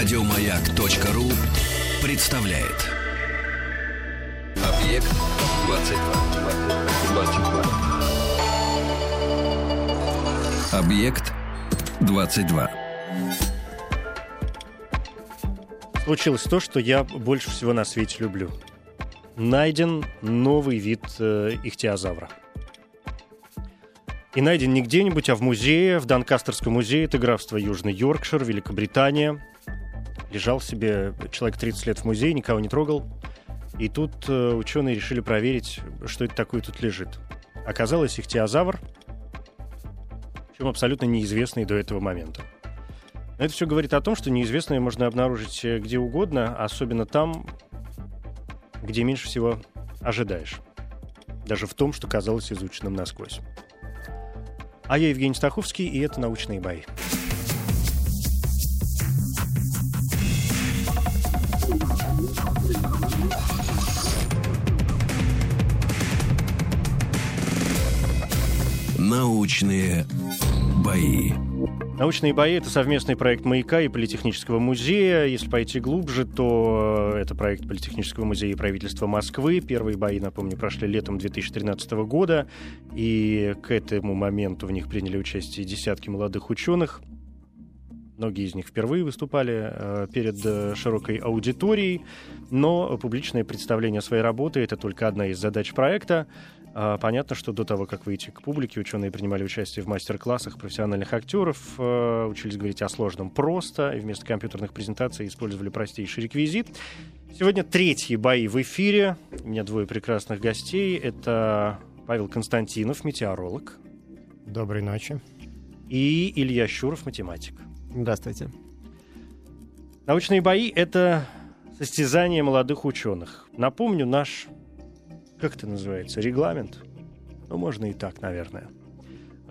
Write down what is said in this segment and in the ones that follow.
Радиомаяк.ру представляет. Объект 22. 22. Объект 22. Случилось то, что я больше всего на свете люблю. Найден новый вид э, ихтиозавра. И найден не где-нибудь, а в музее, в Донкастерском музее, это графство Южный Йоркшир, Великобритания. Лежал себе человек 30 лет в музее, никого не трогал. И тут э, ученые решили проверить, что это такое тут лежит. Оказалось, ихтиозавр, причем абсолютно неизвестный до этого момента. Но это все говорит о том, что неизвестное можно обнаружить э, где угодно, особенно там, где меньше всего ожидаешь. Даже в том, что казалось изученным насквозь. А я Евгений Стаховский, и это «Научные бои». Научные бои. Научные бои — это совместный проект «Маяка» и Политехнического музея. Если пойти глубже, то это проект Политехнического музея и правительства Москвы. Первые бои, напомню, прошли летом 2013 года. И к этому моменту в них приняли участие десятки молодых ученых. Многие из них впервые выступали э, перед э, широкой аудиторией, но публичное представление своей работы — это только одна из задач проекта. А, понятно, что до того, как выйти к публике, ученые принимали участие в мастер-классах профессиональных актеров, э, учились говорить о сложном просто, и вместо компьютерных презентаций использовали простейший реквизит. Сегодня третьи бои в эфире. У меня двое прекрасных гостей. Это Павел Константинов, метеоролог. Доброй ночи. И Илья Щуров, математик. Здравствуйте. Научные бои — это состязание молодых ученых. Напомню, наш как это называется, регламент? Ну, можно и так, наверное.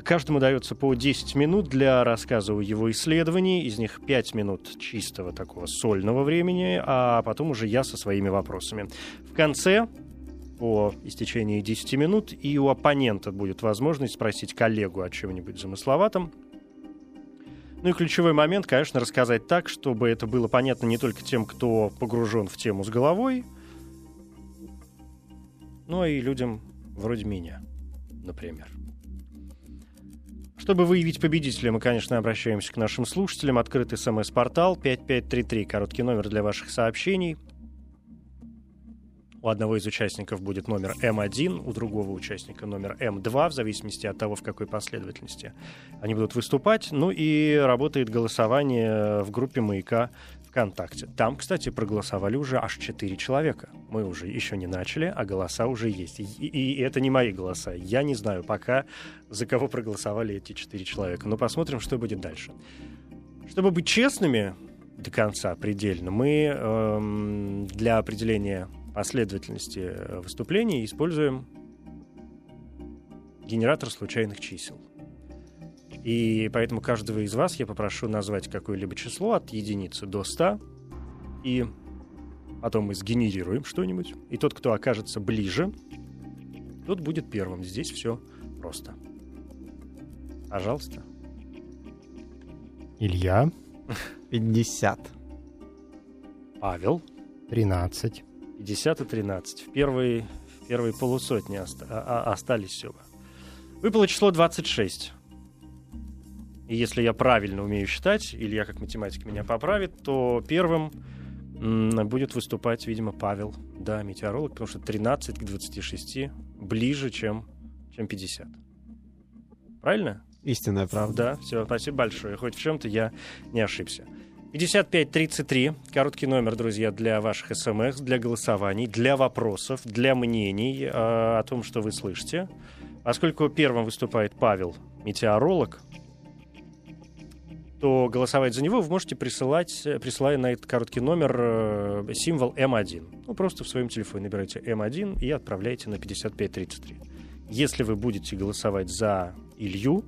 Каждому дается по 10 минут для рассказа о его исследовании, из них 5 минут чистого такого сольного времени, а потом уже я со своими вопросами. В конце, по истечении 10 минут, и у оппонента будет возможность спросить коллегу о чем-нибудь замысловатом, ну и ключевой момент, конечно, рассказать так, чтобы это было понятно не только тем, кто погружен в тему с головой, ну и людям вроде меня, например. Чтобы выявить победителя, мы, конечно, обращаемся к нашим слушателям. Открытый смс-портал 5533, короткий номер для ваших сообщений. У одного из участников будет номер М1, у другого участника номер М2, в зависимости от того, в какой последовательности они будут выступать. Ну и работает голосование в группе «Маяка» ВКонтакте. Там, кстати, проголосовали уже аж 4 человека. Мы уже еще не начали, а голоса уже есть. И, и, это не мои голоса. Я не знаю пока, за кого проголосовали эти 4 человека. Но посмотрим, что будет дальше. Чтобы быть честными до конца, предельно, мы эм, для определения последовательности э, выступлений используем генератор случайных чисел. И поэтому каждого из вас я попрошу назвать какое-либо число от единицы до 100. И потом мы сгенерируем что-нибудь. И тот, кто окажется ближе, тот будет первым. Здесь все просто. Пожалуйста. Илья. 50. Павел. 13. 50 и 13. В первой, в первой полусотни оста- а- а- остались всего. Выпало число 26. И если я правильно умею считать, или я как математик меня поправит, то первым будет выступать, видимо, Павел, да, метеоролог, потому что 13 к 26 ближе, чем, чем 50. Правильно? Истинная правда. Да, все, спасибо большое. Хоть в чем-то я не ошибся. 5533, короткий номер, друзья, для ваших смс, для голосований, для вопросов, для мнений э, о том, что вы слышите. Поскольку первым выступает Павел, метеоролог, то голосовать за него вы можете присылать, присылая на этот короткий номер э, символ М1. Ну, просто в своем телефоне набирайте М1 и отправляйте на 5533. Если вы будете голосовать за Илью,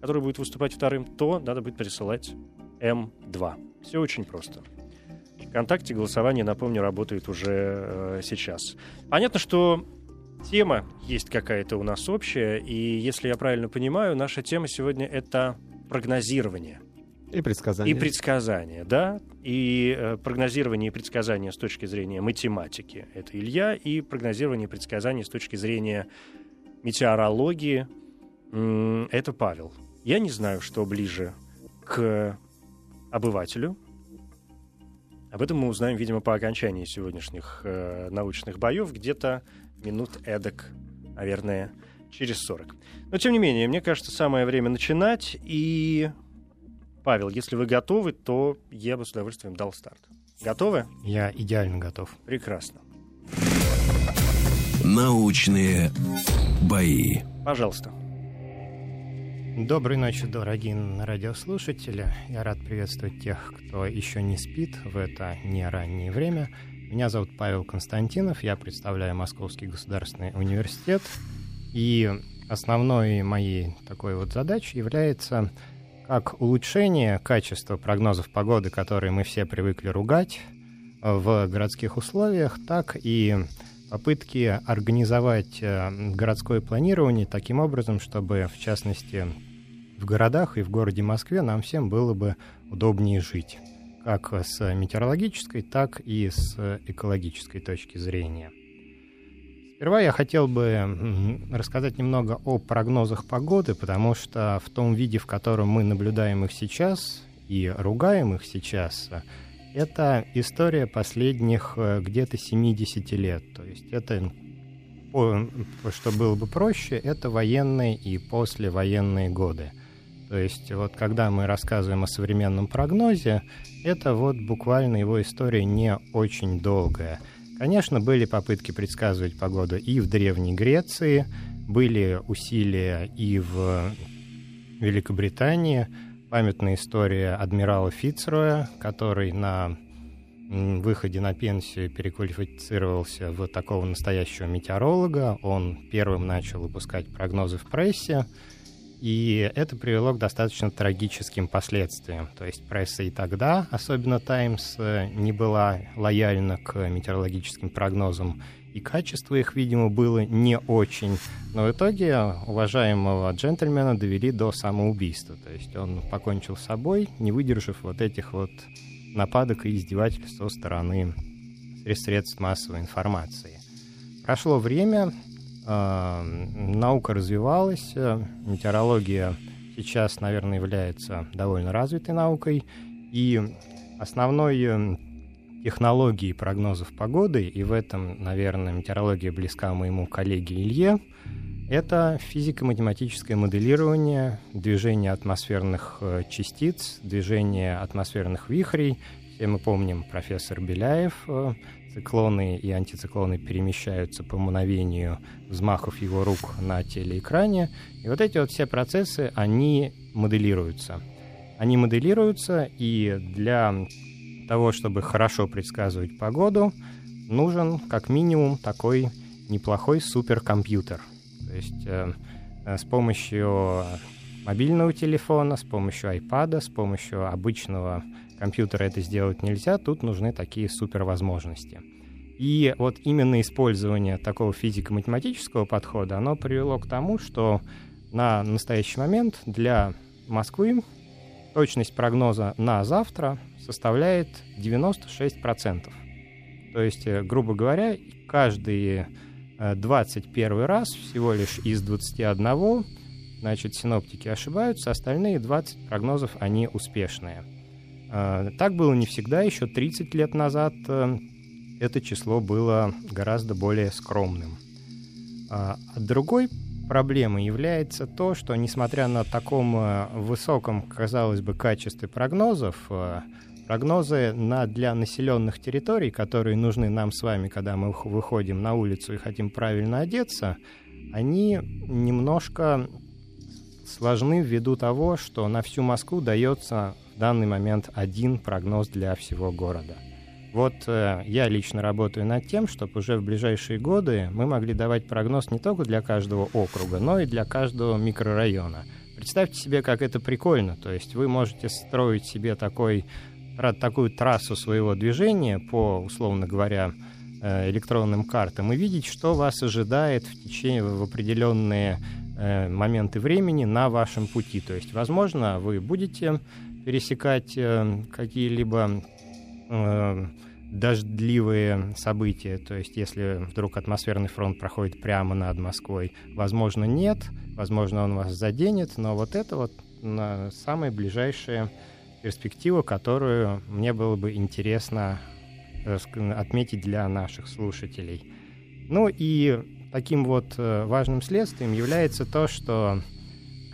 который будет выступать вторым, то надо будет присылать М2. Все очень просто. ВКонтакте голосование, напомню, работает уже э, сейчас. Понятно, что тема есть какая-то у нас общая, и если я правильно понимаю, наша тема сегодня это прогнозирование И предсказания. И предсказания, да. И э, прогнозирование и предсказания с точки зрения математики — это Илья, и прогнозирование и предсказания с точки зрения метеорологии это Павел. Я не знаю, что ближе к обывателю. Об этом мы узнаем, видимо, по окончании сегодняшних э, научных боев, где-то минут эдак, наверное, через 40. Но, тем не менее, мне кажется, самое время начинать. И, Павел, если вы готовы, то я бы с удовольствием дал старт. Готовы? Я идеально готов. Прекрасно. Научные бои. Пожалуйста. Доброй ночи, дорогие радиослушатели. Я рад приветствовать тех, кто еще не спит в это не раннее время. Меня зовут Павел Константинов, я представляю Московский государственный университет. И основной моей такой вот задачей является как улучшение качества прогнозов погоды, которые мы все привыкли ругать в городских условиях, так и попытки организовать э, городское планирование таким образом, чтобы, в частности, в городах и в городе Москве нам всем было бы удобнее жить, как с метеорологической, так и с экологической точки зрения. Сперва я хотел бы рассказать немного о прогнозах погоды, потому что в том виде, в котором мы наблюдаем их сейчас и ругаем их сейчас, это история последних э, где-то 70 лет. То есть это, что было бы проще, это военные и послевоенные годы. То есть вот когда мы рассказываем о современном прогнозе, это вот буквально его история не очень долгая. Конечно, были попытки предсказывать погоду и в Древней Греции, были усилия и в Великобритании, памятная история адмирала Фицроя, который на выходе на пенсию переквалифицировался в такого настоящего метеоролога. Он первым начал выпускать прогнозы в прессе, и это привело к достаточно трагическим последствиям. То есть пресса и тогда, особенно «Таймс», не была лояльна к метеорологическим прогнозам, и качество их, видимо, было не очень. Но в итоге уважаемого джентльмена довели до самоубийства. То есть он покончил с собой, не выдержав вот этих вот нападок и издевательств со стороны средств массовой информации. Прошло время, э, наука развивалась, э, метеорология сейчас, наверное, является довольно развитой наукой, и основной э, технологии прогнозов погоды, и в этом, наверное, метеорология близка моему коллеге Илье, это физико-математическое моделирование движения атмосферных э, частиц, движения атмосферных вихрей. Все мы помним профессор Беляев, э, циклоны и антициклоны перемещаются по мгновению взмахов его рук на телеэкране. И вот эти вот все процессы, они моделируются. Они моделируются, и для того, чтобы хорошо предсказывать погоду, нужен как минимум такой неплохой суперкомпьютер. То есть э, э, с помощью мобильного телефона, с помощью iPad, с помощью обычного компьютера это сделать нельзя, тут нужны такие супервозможности. И вот именно использование такого физико-математического подхода, оно привело к тому, что на настоящий момент для Москвы точность прогноза на завтра составляет 96%. То есть, э, грубо говоря, каждые 21 э, раз всего лишь из 21, значит, синоптики ошибаются, остальные 20 прогнозов, они успешные. Э, так было не всегда, еще 30 лет назад это число было гораздо более скромным. А другой проблемой является то, что несмотря на таком высоком, казалось бы, качестве прогнозов, Прогнозы на, для населенных территорий, которые нужны нам с вами, когда мы выходим на улицу и хотим правильно одеться, они немножко сложны ввиду того, что на всю Москву дается в данный момент один прогноз для всего города. Вот э, я лично работаю над тем, чтобы уже в ближайшие годы мы могли давать прогноз не только для каждого округа, но и для каждого микрорайона. Представьте себе, как это прикольно. То есть вы можете строить себе такой такую трассу своего движения по, условно говоря, э, электронным картам и видеть, что вас ожидает в течение в определенные э, моменты времени на вашем пути. То есть, возможно, вы будете пересекать э, какие-либо э, дождливые события, то есть если вдруг атмосферный фронт проходит прямо над Москвой, возможно, нет, возможно, он вас заденет, но вот это вот самая ближайшая перспектива, которую мне было бы интересно э, отметить для наших слушателей. Ну и таким вот важным следствием является то, что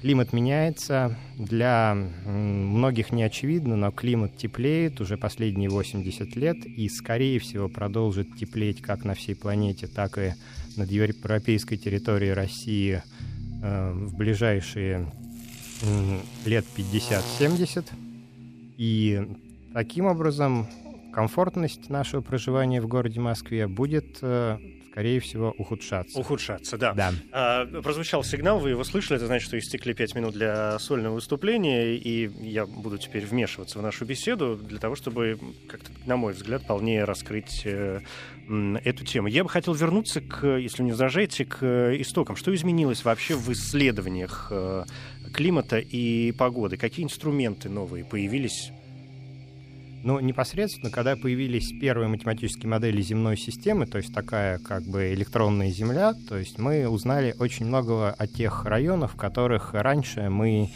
Климат меняется. Для многих не очевидно, но климат теплеет уже последние 80 лет и, скорее всего, продолжит теплеть как на всей планете, так и над европейской территорией России э, в ближайшие лет 50-70. И таким образом комфортность нашего проживания в городе Москве будет э, скорее всего, ухудшаться. Ухудшаться, да. да. А, прозвучал сигнал, вы его слышали, это значит, что истекли пять минут для сольного выступления, и я буду теперь вмешиваться в нашу беседу для того, чтобы, как-то, на мой взгляд, полнее раскрыть э, эту тему. Я бы хотел вернуться, к, если не возражаете, к истокам. Что изменилось вообще в исследованиях э, климата и погоды? Какие инструменты новые появились но непосредственно, когда появились первые математические модели земной системы, то есть такая как бы электронная Земля, то есть мы узнали очень много о тех районах, в которых раньше мы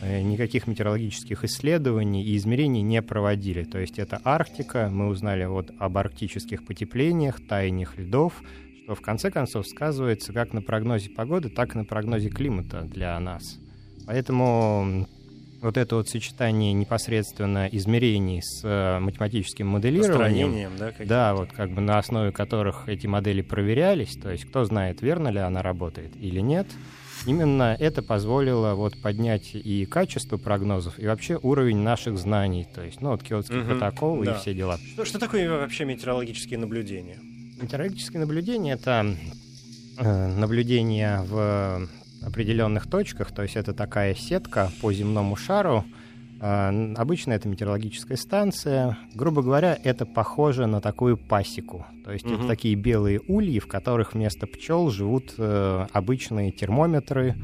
э, никаких метеорологических исследований и измерений не проводили. То есть это Арктика, мы узнали вот об арктических потеплениях, таяниях льдов, что в конце концов сказывается как на прогнозе погоды, так и на прогнозе климата для нас. Поэтому вот это вот сочетание непосредственно измерений с э, математическим моделированием, да, да, вот как бы на основе которых эти модели проверялись, то есть кто знает, верно ли она работает или нет, именно это позволило вот поднять и качество прогнозов, и вообще уровень наших знаний, то есть, ну, вот Киотский угу, протокол да. и все дела. Что, что такое вообще метеорологические наблюдения? Метеорологические наблюдения — это э, наблюдения в определенных точках, то есть это такая сетка по земному шару. А, обычно это метеорологическая станция. Грубо говоря, это похоже на такую пасеку. То есть угу. это такие белые ульи, в которых вместо пчел живут э, обычные термометры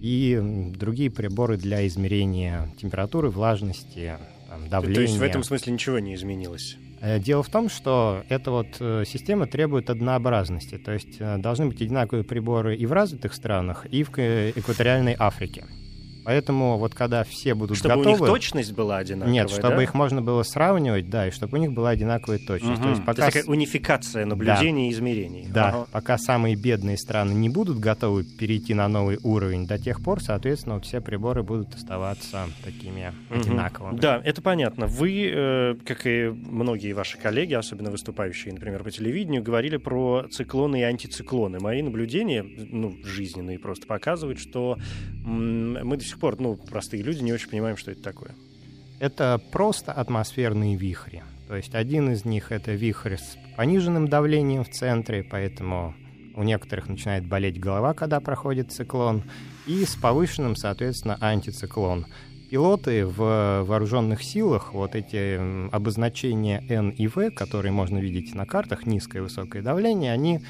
и другие приборы для измерения температуры, влажности, там, давления. То есть в этом смысле ничего не изменилось? Э, дело в том, что эта вот э, система требует однообразности, то есть э, должны быть одинаковые приборы и в развитых странах, и в экваториальной Африке. Поэтому вот когда все будут чтобы готовы... Чтобы у них точность была одинаковая, Нет, чтобы да? их можно было сравнивать, да, и чтобы у них была одинаковая точность. Угу. То есть, пока... То есть такая унификация наблюдений да. и измерений. Да, ага. пока самые бедные страны не будут готовы перейти на новый уровень, до тех пор, соответственно, вот все приборы будут оставаться такими угу. одинаковыми. Да, это понятно. Вы, э, как и многие ваши коллеги, особенно выступающие, например, по телевидению, говорили про циклоны и антициклоны. Мои наблюдения, ну, жизненные просто показывают, что мы до сих пор, ну, простые люди не очень понимаем, что это такое. Это просто атмосферные вихри. То есть один из них — это вихрь с пониженным давлением в центре, поэтому у некоторых начинает болеть голова, когда проходит циклон, и с повышенным, соответственно, антициклон. Пилоты в вооруженных силах, вот эти обозначения N и V, которые можно видеть на картах, низкое и высокое давление, они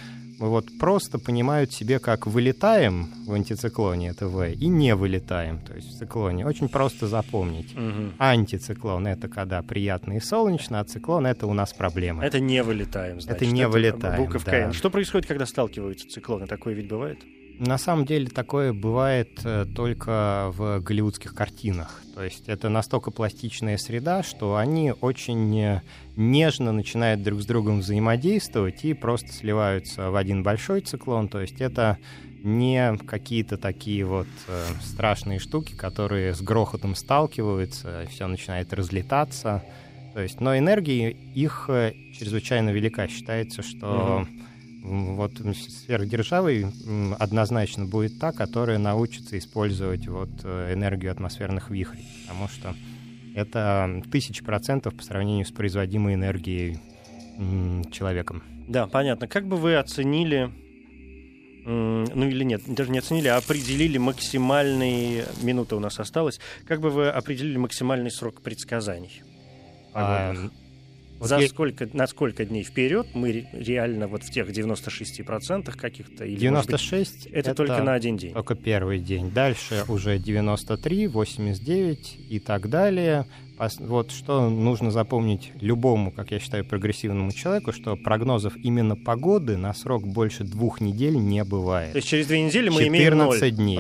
вот просто понимают себе, как вылетаем в антициклоне, это В, и не вылетаем, то есть в циклоне. Очень просто запомнить. Угу. Антициклон — это когда приятно и солнечно, а циклон — это у нас проблема. Это не вылетаем, значит. Это не это вылетаем, Буковка да. N. Что происходит, когда сталкиваются циклоны? Такое ведь бывает? На самом деле такое бывает э, только в голливудских картинах. То есть это настолько пластичная среда, что они очень э, нежно начинают друг с другом взаимодействовать и просто сливаются в один большой циклон. То есть это не какие-то такие вот э, страшные штуки, которые с грохотом сталкиваются, все начинает разлетаться. То есть, но энергия их чрезвычайно велика. Считается, что mm-hmm вот сверхдержавой однозначно будет та, которая научится использовать вот э, энергию атмосферных вихрей, потому что это тысячи процентов по сравнению с производимой энергией человеком. Да, понятно. Как бы вы оценили, ну или нет, даже не оценили, а определили максимальный, минута у нас осталась, как бы вы определили максимальный срок предсказаний? А, За сколько, на сколько дней вперед мы реально вот в тех 96% каких-то? Или, 96 быть, это, это только на один день? Только первый день. Дальше уже 93, 89 и так далее. Вот что нужно запомнить любому, как я считаю, прогрессивному человеку, что прогнозов именно погоды на срок больше двух недель не бывает. То есть через две недели мы имеем 0%? дней.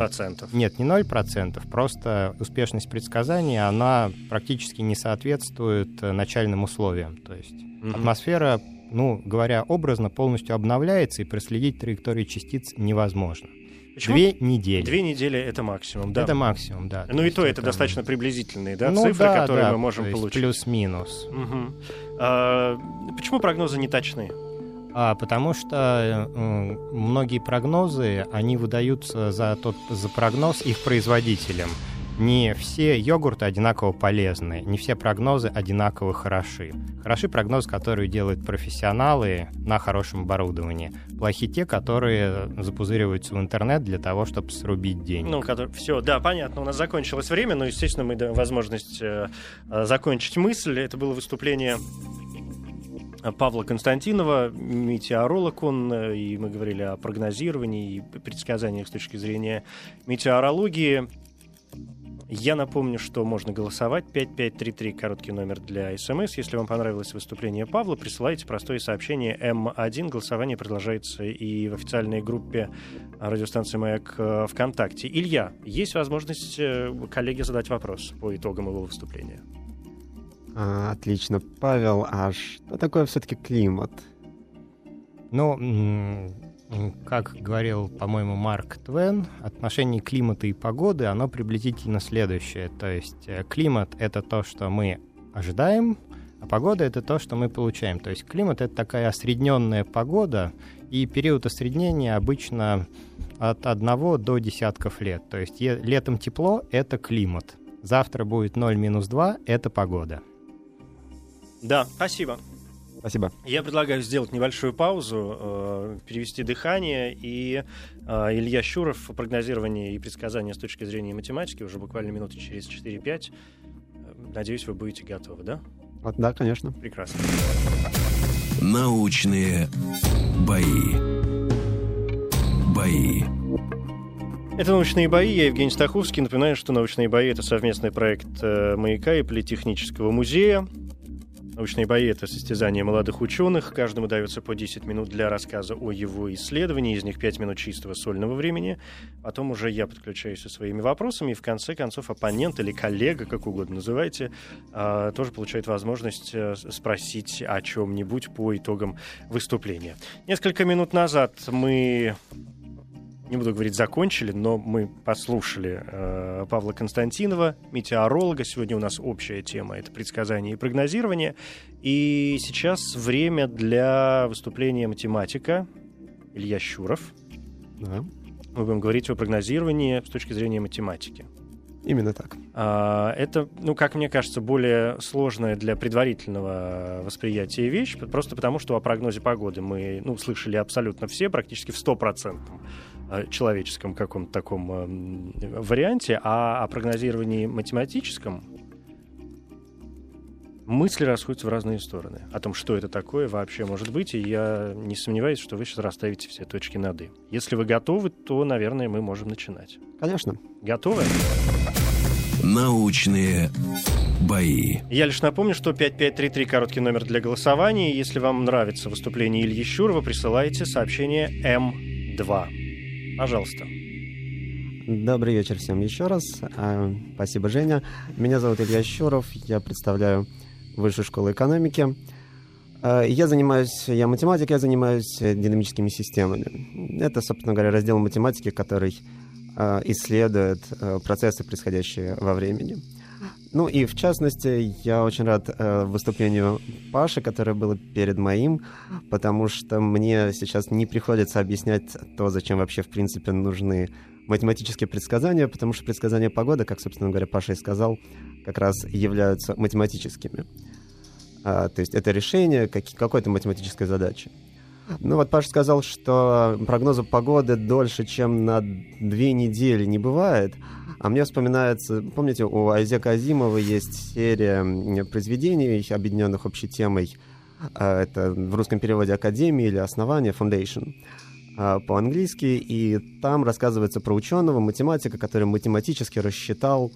Нет, не 0%, просто успешность предсказания, она практически не соответствует э, начальным условиям. То есть угу. атмосфера, ну, говоря образно, полностью обновляется, и проследить траекторию частиц невозможно. Почему? Две недели. Две недели это максимум, да. Это максимум, да. Ну то и то это, это достаточно приблизительные, да, ну, цифры, да, которые да, мы можем получить. Плюс-минус. Угу. А, почему прогнозы не точны? А, потому что э, многие прогнозы, они выдаются за тот за прогноз их производителям не все йогурты одинаково полезны, не все прогнозы одинаково хороши. Хороши прогнозы, которые делают профессионалы на хорошем оборудовании. Плохи те, которые запузыриваются в интернет для того, чтобы срубить деньги. Ну, который... все, да, понятно. У нас закончилось время, но, естественно, мы даем возможность э, э, закончить мысль. Это было выступление Павла Константинова, метеоролог он, э, и мы говорили о прогнозировании и предсказаниях с точки зрения метеорологии. Я напомню, что можно голосовать. 5533, короткий номер для СМС. Если вам понравилось выступление Павла, присылайте простое сообщение М1. Голосование продолжается и в официальной группе радиостанции «Маяк» ВКонтакте. Илья, есть возможность э, коллеге задать вопрос по итогам его выступления? А, отлично. Павел, а что такое все-таки климат? Ну, как говорил, по-моему, Марк Твен, отношение климата и погоды, оно приблизительно следующее. То есть э, климат — это то, что мы ожидаем, а погода — это то, что мы получаем. То есть климат — это такая осредненная погода, и период осреднения обычно от одного до десятков лет. То есть летом тепло — это климат. Завтра будет 0 минус 2 — это погода. Да, спасибо. Спасибо. Я предлагаю сделать небольшую паузу, э, перевести дыхание, и э, Илья Щуров, прогнозирование и предсказания с точки зрения математики уже буквально минуты через 4-5. Надеюсь, вы будете готовы, да? Да, конечно. Прекрасно. Научные бои. Бои. Это «Научные бои». Я Евгений Стаховский. Напоминаю, что «Научные бои» — это совместный проект э, «Маяка» и Политехнического музея. Научные бои — это состязание молодых ученых. Каждому дается по 10 минут для рассказа о его исследовании. Из них 5 минут чистого сольного времени. Потом уже я подключаюсь со своими вопросами. И в конце концов оппонент или коллега, как угодно называйте, а, тоже получает возможность э, спросить о чем-нибудь по итогам выступления. Несколько минут назад мы не буду говорить закончили, но мы послушали э, Павла Константинова, метеоролога. Сегодня у нас общая тема — это предсказание и прогнозирование. И сейчас время для выступления математика Илья Щуров. Да. Мы будем говорить о прогнозировании с точки зрения математики. Именно так. А, это, ну, как мне кажется, более сложная для предварительного восприятия вещь, просто потому что о прогнозе погоды мы ну, слышали абсолютно все, практически в стопроцентном человеческом каком-то таком э, варианте, а о прогнозировании математическом мысли расходятся в разные стороны. О том, что это такое вообще может быть, и я не сомневаюсь, что вы сейчас расставите все точки над «и». Если вы готовы, то, наверное, мы можем начинать. Конечно. Готовы? Научные бои. Я лишь напомню, что 5533 короткий номер для голосования. Если вам нравится выступление Ильи Щурова, присылайте сообщение М2. Пожалуйста. Добрый вечер всем еще раз. А, спасибо, Женя. Меня зовут Илья Щуров. Я представляю Высшую школу экономики. А, я занимаюсь, я математик, я занимаюсь динамическими системами. Это, собственно говоря, раздел математики, который а, исследует процессы, происходящие во времени. Ну и в частности, я очень рад э, выступлению Паши, которое было перед моим, потому что мне сейчас не приходится объяснять то, зачем вообще в принципе нужны математические предсказания, потому что предсказания погоды, как, собственно говоря, Паша и сказал, как раз являются математическими. А, то есть это решение как, какой-то математической задачи. Ну вот Паша сказал, что прогноза погоды дольше, чем на две недели не бывает. А мне вспоминается, помните, у Айзека Азимова есть серия произведений, объединенных общей темой. А, это в русском переводе «Академия» или «Основание», «Foundation» а, по-английски, и там рассказывается про ученого, математика, который математически рассчитал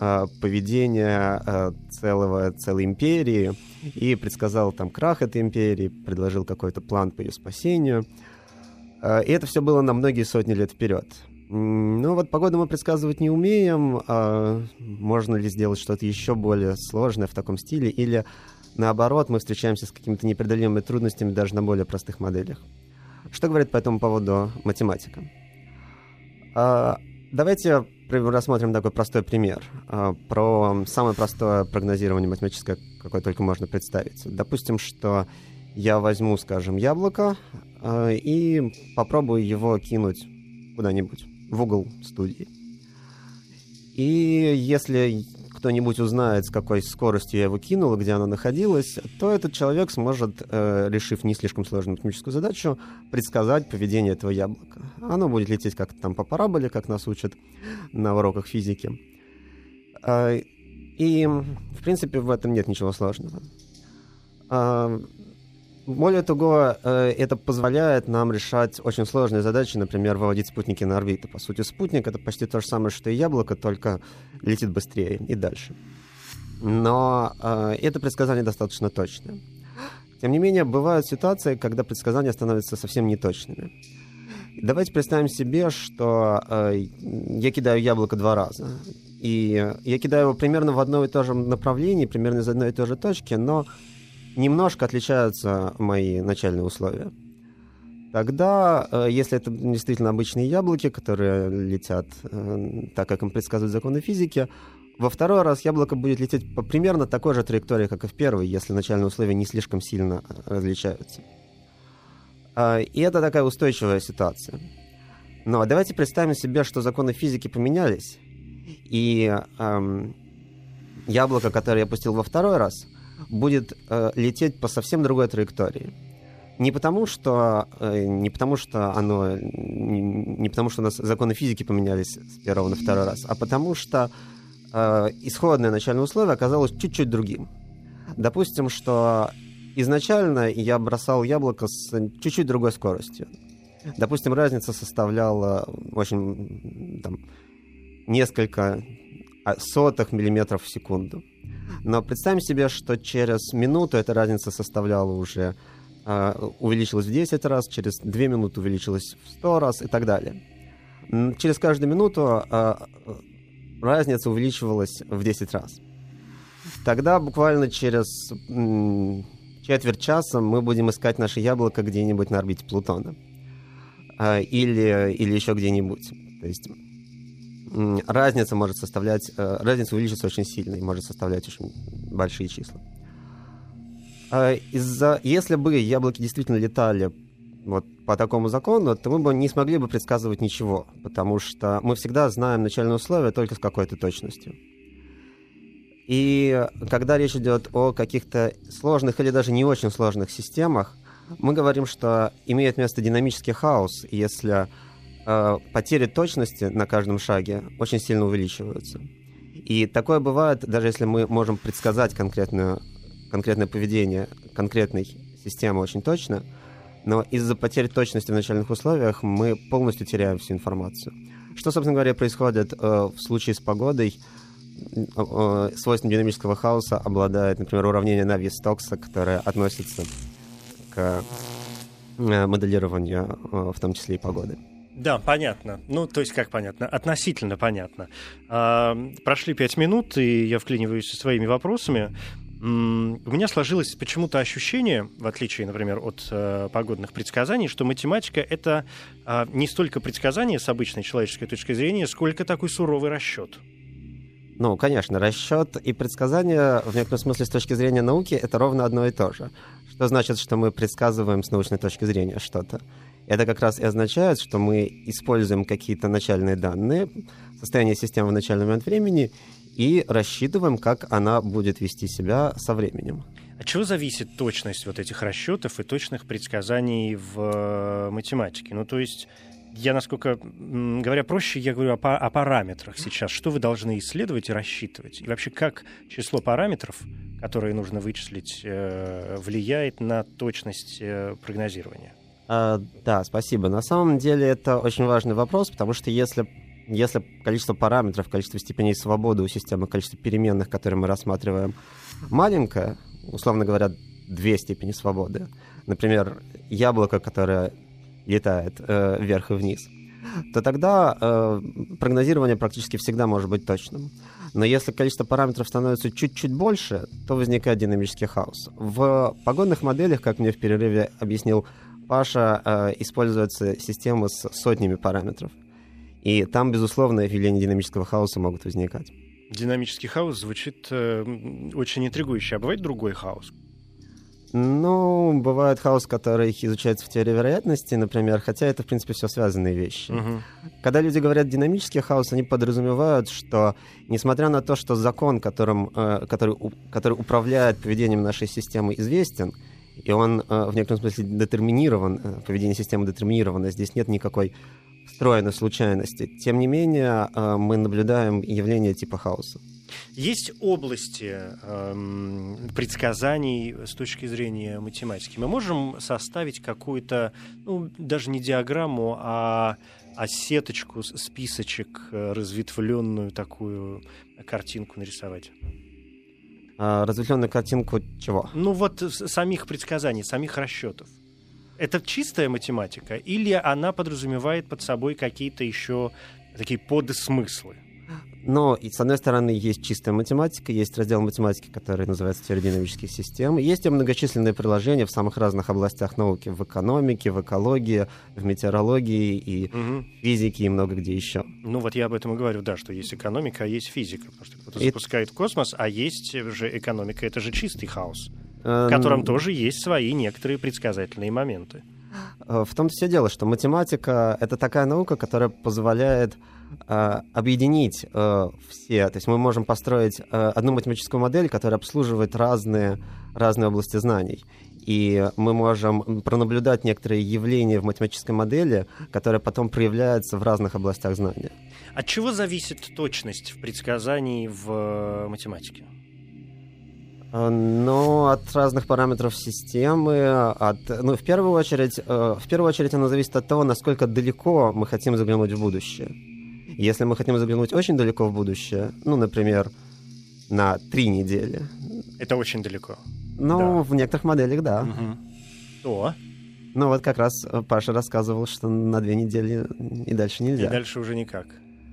а, поведение целого, целой империи и предсказал там крах этой империи, предложил какой-то план по ее спасению. И это все было на многие сотни лет вперед. Ну вот погоду мы предсказывать не умеем. А можно ли сделать что-то еще более сложное в таком стиле? Или наоборот, мы встречаемся с какими-то непреодолимыми трудностями даже на более простых моделях? Что говорит по этому поводу математика? А, давайте рассмотрим такой простой пример а, про самое простое прогнозирование математическое, какое только можно представить. Допустим, что я возьму, скажем, яблоко а, и попробую его кинуть куда-нибудь в угол студии. И если кто-нибудь узнает, с какой скоростью я его кинул, где она находилась, то этот человек сможет, э, решив не слишком сложную математическую задачу, предсказать поведение этого яблока. Оно будет лететь как-то там по параболе, как нас учат на уроках физики. Э, и, в принципе, в этом нет ничего сложного. Э, более того, э, это позволяет нам решать очень сложные задачи, например, выводить спутники на орбиту. По сути, спутник — это почти то же самое, что и яблоко, только летит быстрее и дальше. Но э, это предсказание достаточно точное. Тем не менее, бывают ситуации, когда предсказания становятся совсем неточными. Давайте представим себе, что э, я кидаю яблоко два раза. И я кидаю его примерно в одно и то же направлении, примерно из одной и той же точки, но немножко отличаются мои начальные условия. Тогда, э, если это действительно обычные яблоки, которые летят э, так, как им предсказывают законы физики, во второй раз яблоко будет лететь по примерно такой же траектории, как и в первый, если начальные условия не слишком сильно э, различаются. А, и это такая устойчивая ситуация. Но давайте представим себе, что законы физики поменялись, и эм, яблоко, которое я пустил во второй раз, будет э, лететь по совсем другой траектории. Не потому, что, э, не потому, что оно, не, не потому, что у нас законы физики поменялись с первого на второй раз, а потому что э, исходное начальное условие оказалось чуть-чуть другим. Допустим, что изначально я бросал яблоко с чуть-чуть другой скоростью. Допустим, разница составляла очень там, несколько а, сотых миллиметров в секунду. Но представим себе, что через минуту эта разница составляла уже э, увеличилась в 10 раз, через 2 минуты увеличилась в 100 раз и так далее. Через каждую минуту э, разница увеличивалась в 10 раз. Тогда буквально через четверть часа мы будем искать наше яблоко где-нибудь на орбите Плутона. Э, или, или еще где-нибудь. То есть разница может составлять, э, разница увеличится очень сильно и может составлять очень большие числа. А из-за, если бы яблоки действительно летали вот по такому закону, то мы бы не смогли бы предсказывать ничего, потому что мы всегда знаем начальные условия только с какой-то точностью. И когда речь идет о каких-то сложных или даже не очень сложных системах, мы говорим, что имеет место динамический хаос, если потери точности на каждом шаге очень сильно увеличиваются. И такое бывает, даже если мы можем предсказать конкретную, конкретное поведение конкретной системы очень точно, но из-за потери точности в начальных условиях мы полностью теряем всю информацию. Что, собственно говоря, происходит э, в случае с погодой? Э, свойством динамического хаоса обладает, например, уравнение Нави-Стокса, которое относится к э, моделированию, э, в том числе и погоды. Да, понятно. Ну, то есть как понятно? Относительно понятно. А, прошли пять минут, и я вклиниваюсь со своими вопросами. У меня сложилось почему-то ощущение, в отличие, например, от э, погодных предсказаний, что математика — это э, не столько предсказание с обычной человеческой точки зрения, сколько такой суровый расчет. Ну, конечно, расчет и предсказание, в некотором смысле, с точки зрения науки, это ровно одно и то же. Что значит, что мы предсказываем с научной точки зрения что-то? Это как раз и означает, что мы используем какие-то начальные данные, состояние системы в начальный момент времени, и рассчитываем, как она будет вести себя со временем. От чего зависит точность вот этих расчетов и точных предсказаний в э, математике? Ну, то есть я, насколько говоря проще, я говорю о, о параметрах сейчас. Что вы должны исследовать и рассчитывать? И вообще, как число параметров, которые нужно вычислить, э, влияет на точность э, прогнозирования? А, да, спасибо. На самом деле это очень важный вопрос, потому что если, если количество параметров, количество степеней свободы у системы, количество переменных, которые мы рассматриваем, маленькое, условно говоря, две степени свободы, например, яблоко, которое летает э, вверх и вниз, то тогда э, прогнозирование практически всегда может быть точным. Но если количество параметров становится чуть-чуть больше, то возникает динамический хаос. В погодных моделях, как мне в перерыве объяснил Паша, э, используется система с сотнями параметров. И там, безусловно, явления динамического хаоса могут возникать. Динамический хаос звучит э, очень интригующе. А бывает другой хаос? Ну, бывает хаос, который изучается в теории вероятности, например, хотя это, в принципе, все связанные вещи. Угу. Когда люди говорят динамический хаос, они подразумевают, что, несмотря на то, что закон, которым, э, который, который управляет поведением нашей системы, известен, и он э, в некотором смысле детерминирован, э, поведение системы детерминировано, здесь нет никакой встроенной случайности. Тем не менее, мы наблюдаем явление типа хаоса. Есть области эм, предсказаний с точки зрения математики. Мы можем составить какую-то, ну, даже не диаграмму, а, а сеточку, списочек, э, разветвленную такую картинку нарисовать. А, разветвленную картинку чего? Ну вот самих предсказаний, самих расчетов. Это чистая математика или она подразумевает под собой какие-то еще такие подсмыслы? Но, и, с одной стороны, есть чистая математика, есть раздел математики, который называется теория динамических систем. Есть и многочисленные приложения в самых разных областях науки. В экономике, в экологии, в метеорологии и угу. физике и много где еще. Ну вот я об этом и говорю, да, что есть экономика, а есть физика. Потому что кто-то и... запускает космос, а есть же экономика, это же чистый хаос, в котором тоже есть свои некоторые предсказательные моменты. Э, в том-то все дело, что математика — это такая наука, которая позволяет э, объединить э, все. То есть мы можем построить одну математическую модель, которая обслуживает разные, разные области знаний. И мы можем пронаблюдать некоторые явления в математической модели, которые потом проявляются в разных областях знания. От чего зависит точность в предсказании в математике? Э, но от разных параметров системы, от, ну, в первую очередь, в первую очередь она зависит от того, насколько далеко мы хотим заглянуть в будущее. Если мы хотим заглянуть очень далеко в будущее, ну, например, на три недели. Это очень далеко. Ну, да. в некоторых моделях, да. Угу. То? Ну, вот как раз Паша рассказывал, что на две недели и дальше нельзя. И дальше уже никак.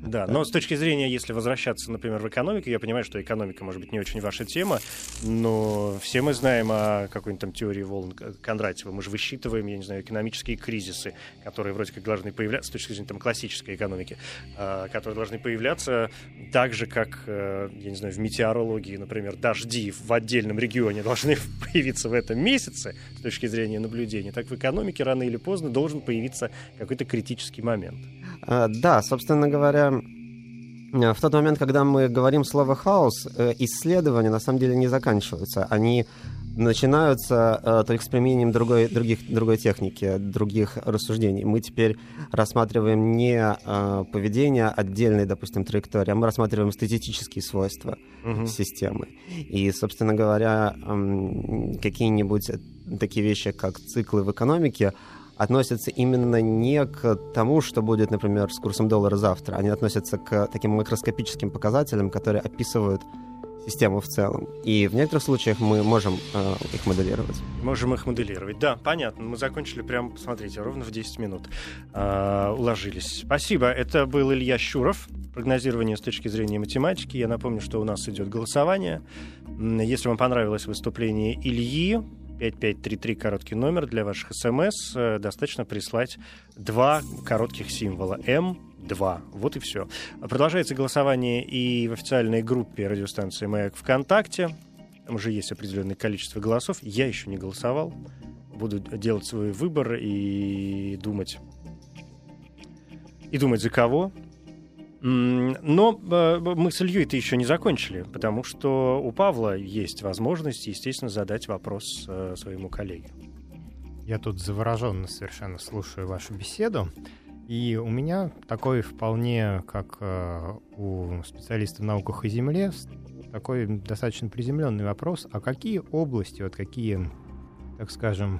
Да, но с точки зрения, если возвращаться, например, в экономику, я понимаю, что экономика, может быть, не очень ваша тема, но все мы знаем о какой-нибудь там теории волн Кондратьева. Мы же высчитываем, я не знаю, экономические кризисы, которые вроде как должны появляться, с точки зрения там, классической экономики, а, которые должны появляться так же, как, э, я не знаю, в метеорологии, например, дожди в отдельном регионе должны появиться в этом месяце с точки зрения наблюдения, так в экономике рано или поздно должен появиться какой-то критический момент. А, да, собственно говоря, в тот момент, когда мы говорим слово хаос, э, исследования на самом деле не заканчиваются. Они начинаются э, только с применением другой, других, другой техники, других рассуждений. Мы теперь рассматриваем не э, поведение отдельной, допустим, траектории, а мы рассматриваем статистические свойства угу. системы. И, собственно говоря, э, какие-нибудь такие вещи, как циклы в экономике, относятся именно не к тому, что будет, например, с курсом доллара завтра. Они относятся к таким макроскопическим показателям, которые описывают систему в целом. И в некоторых случаях мы можем э, их моделировать. Можем их моделировать, да, понятно. Мы закончили прямо, посмотрите, ровно в 10 минут э, уложились. Спасибо. Это был Илья Щуров. Прогнозирование с точки зрения математики. Я напомню, что у нас идет голосование. Если вам понравилось выступление Ильи, 5533 короткий номер для ваших смс. Э, достаточно прислать два коротких символа М2. Вот и все. Продолжается голосование и в официальной группе радиостанции «Маяк ВКонтакте». Там уже есть определенное количество голосов. Я еще не голосовал. Буду делать свой выбор и думать. И думать, за кого. Но э, мы с Ильей-то еще не закончили, потому что у Павла есть возможность, естественно, задать вопрос э, своему коллеге. Я тут завороженно совершенно слушаю вашу беседу. И у меня такой вполне, как э, у специалиста в науках о Земле, такой достаточно приземленный вопрос, а какие области, вот какие, так скажем,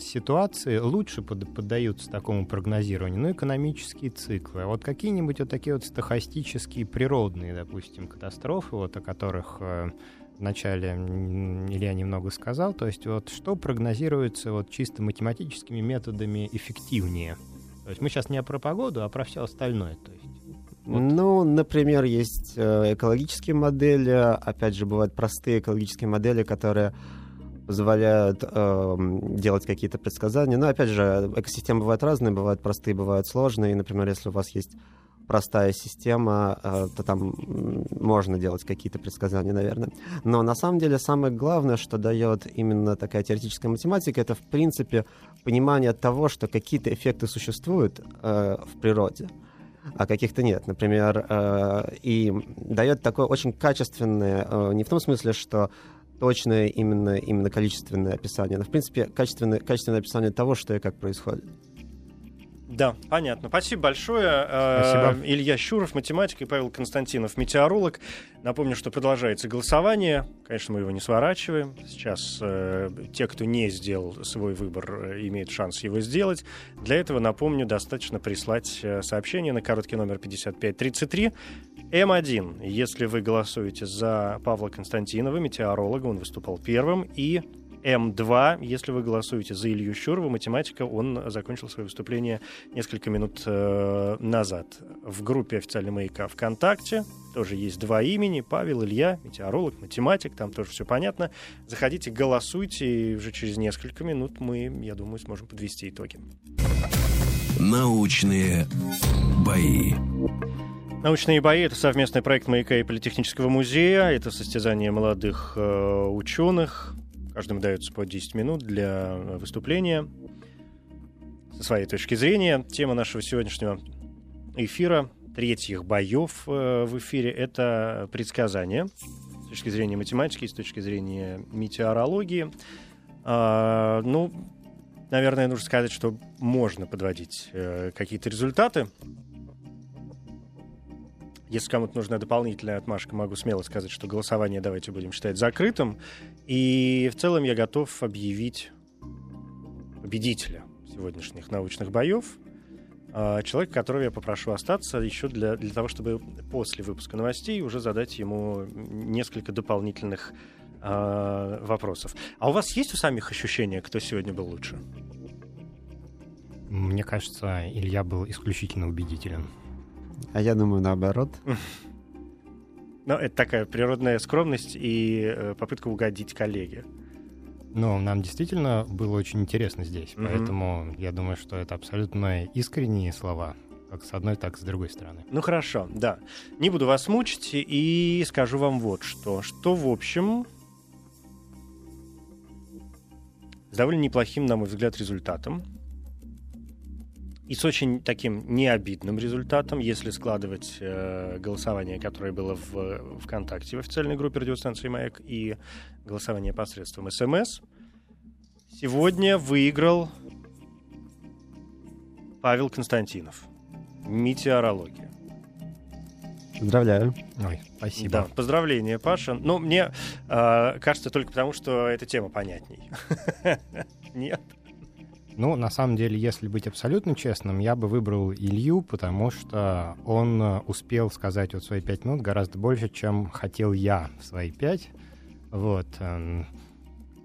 ситуации лучше под, поддаются такому прогнозированию? Ну, экономические циклы. А вот какие-нибудь вот такие вот стахастические природные, допустим, катастрофы, вот о которых э, вначале Илья немного сказал, то есть вот что прогнозируется вот чисто математическими методами эффективнее? То есть мы сейчас не про погоду, а про все остальное. То есть, вот. Ну, например, есть э, экологические модели, опять же, бывают простые экологические модели, которые позволяют э, делать какие-то предсказания. Но, опять же, экосистемы бывают разные, бывают простые, бывают сложные. Например, если у вас есть простая система, э, то там можно делать какие-то предсказания, наверное. Но на самом деле самое главное, что дает именно такая теоретическая математика, это, в принципе, понимание того, что какие-то эффекты существуют э, в природе, а каких-то нет. Например, э, и дает такое очень качественное, э, не в том смысле, что точное именно, именно количественное описание, но, в принципе, качественное, качественное описание того, что и как происходит. Да, понятно. Спасибо большое. Э, Спасибо. Илья Щуров, математик, и Павел Константинов, метеоролог. Напомню, что продолжается голосование. Конечно, мы его не сворачиваем. Сейчас э, те, кто не сделал свой выбор, э, имеют шанс его сделать. Для этого, напомню, достаточно прислать э, сообщение на короткий номер 5533. М1, если вы голосуете за Павла Константинова, метеоролога, он выступал первым, и М2. Если вы голосуете за Илью Щурова, математика, он закончил свое выступление несколько минут э, назад. В группе официальной маяка ВКонтакте тоже есть два имени. Павел, Илья, метеоролог, математик, там тоже все понятно. Заходите, голосуйте, и уже через несколько минут мы, я думаю, сможем подвести итоги. Научные бои. Научные бои — это совместный проект «Маяка» и Политехнического музея. Это состязание молодых э, ученых, Каждому дается по 10 минут для выступления со своей точки зрения. Тема нашего сегодняшнего эфира, третьих боев э, в эфире, это предсказания с точки зрения математики, с точки зрения метеорологии. А, ну, наверное, нужно сказать, что можно подводить э, какие-то результаты если кому-то нужна дополнительная отмашка, могу смело сказать, что голосование давайте будем считать закрытым. И в целом я готов объявить победителя сегодняшних научных боев. А, человек, которого я попрошу остаться еще для, для того, чтобы после выпуска новостей уже задать ему несколько дополнительных э, вопросов. А у вас есть у самих ощущения, кто сегодня был лучше? Мне кажется, Илья был исключительно убедителен. А я думаю, наоборот. Ну, это такая природная скромность и э, попытка угодить коллеге. Ну, нам действительно было очень интересно здесь, mm-hmm. поэтому я думаю, что это абсолютно искренние слова, как с одной, так и с другой стороны. Ну хорошо, да. Не буду вас мучить и скажу вам вот что. Что, в общем, с довольно неплохим, на мой взгляд, результатом и с очень таким необидным результатом, если складывать э, голосование, которое было в ВКонтакте в официальной группе радиостанции «Маяк» и голосование посредством СМС. Сегодня выиграл Павел Константинов. Метеорология. Поздравляю. Ой, спасибо. Да, поздравления, Паша. Ну, мне э, кажется только потому, что эта тема понятней. Нет. Ну, на самом деле, если быть абсолютно честным, я бы выбрал Илью, потому что он э, успел сказать вот свои пять минут гораздо больше, чем хотел я в свои пять. Вот. Эм,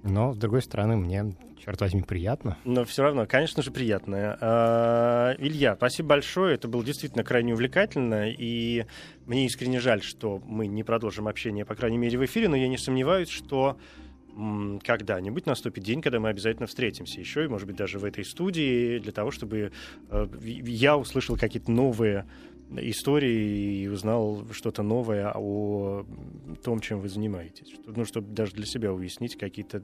но, с другой стороны, мне, черт возьми, приятно. Но все равно, конечно же, приятно. А, Илья, спасибо большое. Это было действительно крайне увлекательно. И мне искренне жаль, что мы не продолжим общение, по крайней мере, в эфире, но я не сомневаюсь, что когда-нибудь наступит день, когда мы обязательно встретимся еще, и, может быть, даже в этой студии, для того, чтобы э, я услышал какие-то новые истории и узнал что-то новое о том, чем вы занимаетесь. Ну, чтобы даже для себя уяснить какие-то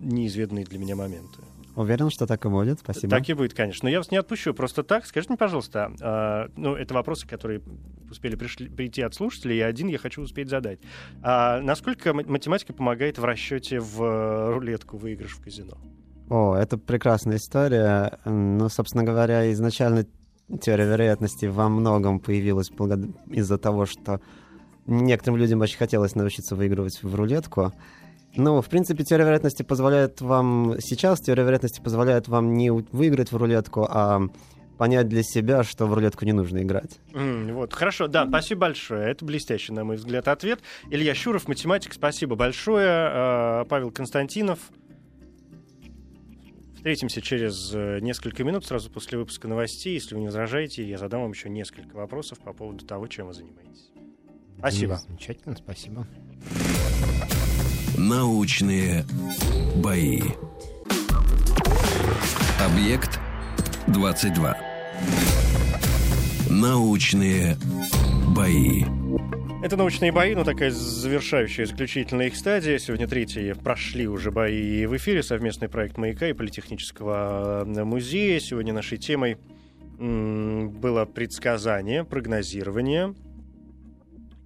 неизведанные для меня моменты. Уверен, что так и будет. Спасибо. Так и будет, конечно. Но я вас не отпущу просто так. Скажите мне, пожалуйста, а, ну, это вопросы, которые успели пришли, прийти от слушателей, и один я хочу успеть задать. А насколько математика помогает в расчете в рулетку выигрыш в казино? О, это прекрасная история. Ну, собственно говоря, изначально теория вероятности во многом появилась из-за того, что некоторым людям очень хотелось научиться выигрывать в рулетку. Ну, в принципе, теория вероятности позволяет вам... Сейчас теория вероятности позволяет вам не выиграть в рулетку, а понять для себя, что в рулетку не нужно играть. Mm, вот, хорошо, да, спасибо большое. Это блестящий, на мой взгляд, ответ. Илья Щуров, математик, спасибо большое. А, Павел Константинов. Встретимся через э, несколько минут, сразу после выпуска новостей. Если вы не возражаете, я задам вам еще несколько вопросов по поводу того, чем вы занимаетесь. Спасибо. Замечательно, спасибо. Научные бои. Объект 22. Научные бои. Это научные бои, ну такая завершающая, заключительная их стадия. Сегодня третьи прошли уже бои в эфире. Совместный проект «Маяка» и Политехнического э, музея. Сегодня нашей темой было предсказание, прогнозирование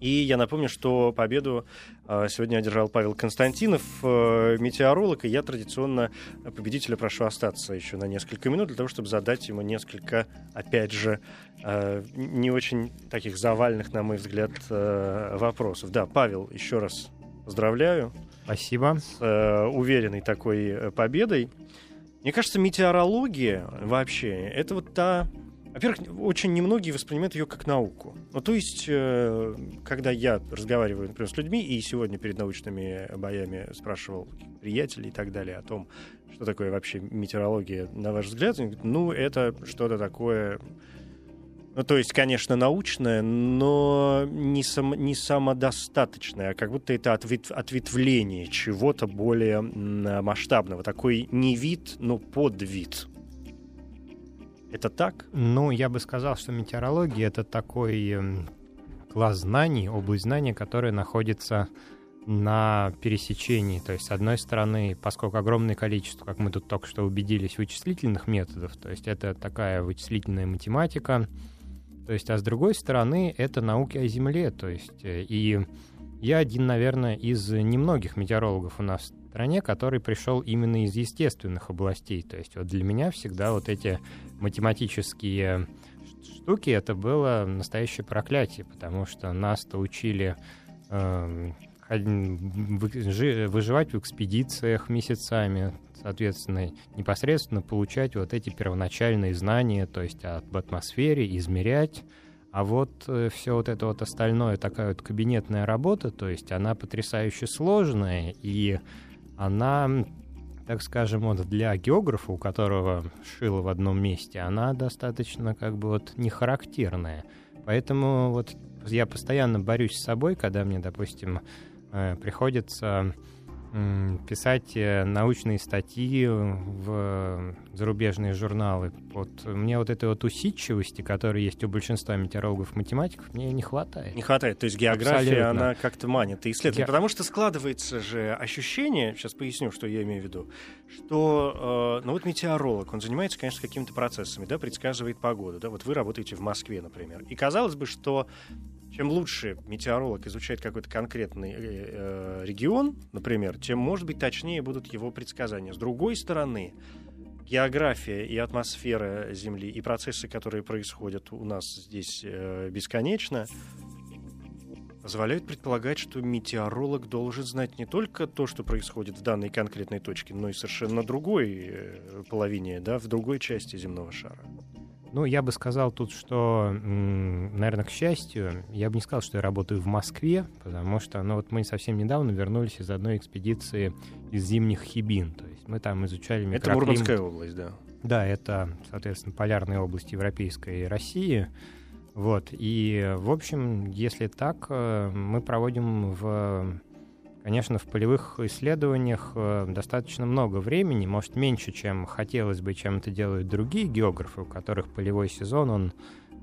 и я напомню, что победу а, сегодня одержал Павел Константинов, э, метеоролог, и я традиционно победителя прошу остаться еще на несколько минут для того, чтобы задать ему несколько, опять же, э, не очень таких завальных, на мой взгляд, э, вопросов. Да, Павел, еще раз поздравляю. Спасибо. С уверенной такой победой. Мне кажется, метеорология вообще это вот та во-первых, очень немногие воспринимают ее как науку. Ну, то есть, э, когда я разговариваю, например, с людьми, и сегодня перед научными боями спрашивал приятелей и так далее о том, что такое вообще метеорология, на ваш взгляд, ну, это что-то такое... Ну, то есть, конечно, научное, но не, сам, не самодостаточное, а как будто это ответ, ответвление чего-то более масштабного. Такой не вид, но подвид это так? Ну, я бы сказал, что метеорология — это такой эм, класс знаний, область знаний, которая находится на пересечении. То есть, с одной стороны, поскольку огромное количество, как мы тут только что убедились, вычислительных методов, то есть это такая вычислительная математика, то есть, а с другой стороны, это науки о Земле, то есть, э, и я один, наверное, из немногих метеорологов у нас стране, который пришел именно из естественных областей. То есть вот для меня всегда вот эти математические штуки, это было настоящее проклятие, потому что нас-то учили э, выживать в экспедициях месяцами, соответственно, непосредственно получать вот эти первоначальные знания, то есть об атмосфере, измерять. А вот э, все вот это вот остальное, такая вот кабинетная работа, то есть она потрясающе сложная, и она так скажем, вот для географа, у которого шило в одном месте, она достаточно как бы вот не характерная. Поэтому вот я постоянно борюсь с собой, когда мне, допустим, э, приходится писать э, научные статьи в зарубежные журналы. Вот мне вот этой вот усидчивости, которая есть у большинства метеорологов математиков, мне не хватает. Не хватает. То есть география, Абсолютно. она как-то манит и исследует. Ге... Потому что складывается же ощущение, сейчас поясню, что я имею в виду, что, э, ну вот метеоролог, он занимается, конечно, какими-то процессами, да, предсказывает погоду, да, вот вы работаете в Москве, например. И казалось бы, что чем лучше метеоролог изучает какой-то конкретный э, э, регион, например, тем, может быть, точнее будут его предсказания. С другой стороны, география и атмосфера Земли, и процессы, которые происходят у нас здесь э, бесконечно, позволяют предполагать, что метеоролог должен знать не только то, что происходит в данной конкретной точке, но и совершенно другой э, половине, да, в другой части земного шара. Ну, я бы сказал тут, что, наверное, к счастью, я бы не сказал, что я работаю в Москве, потому что, ну, вот мы совсем недавно вернулись из одной экспедиции из зимних Хибин, то есть мы там изучали микроклимат. Это Мурманская область, да? Да, это, соответственно, полярная область Европейской России. Вот, и, в общем, если так, э, мы проводим в Конечно, в полевых исследованиях э, достаточно много времени, может, меньше, чем хотелось бы, чем это делают другие географы, у которых полевой сезон, он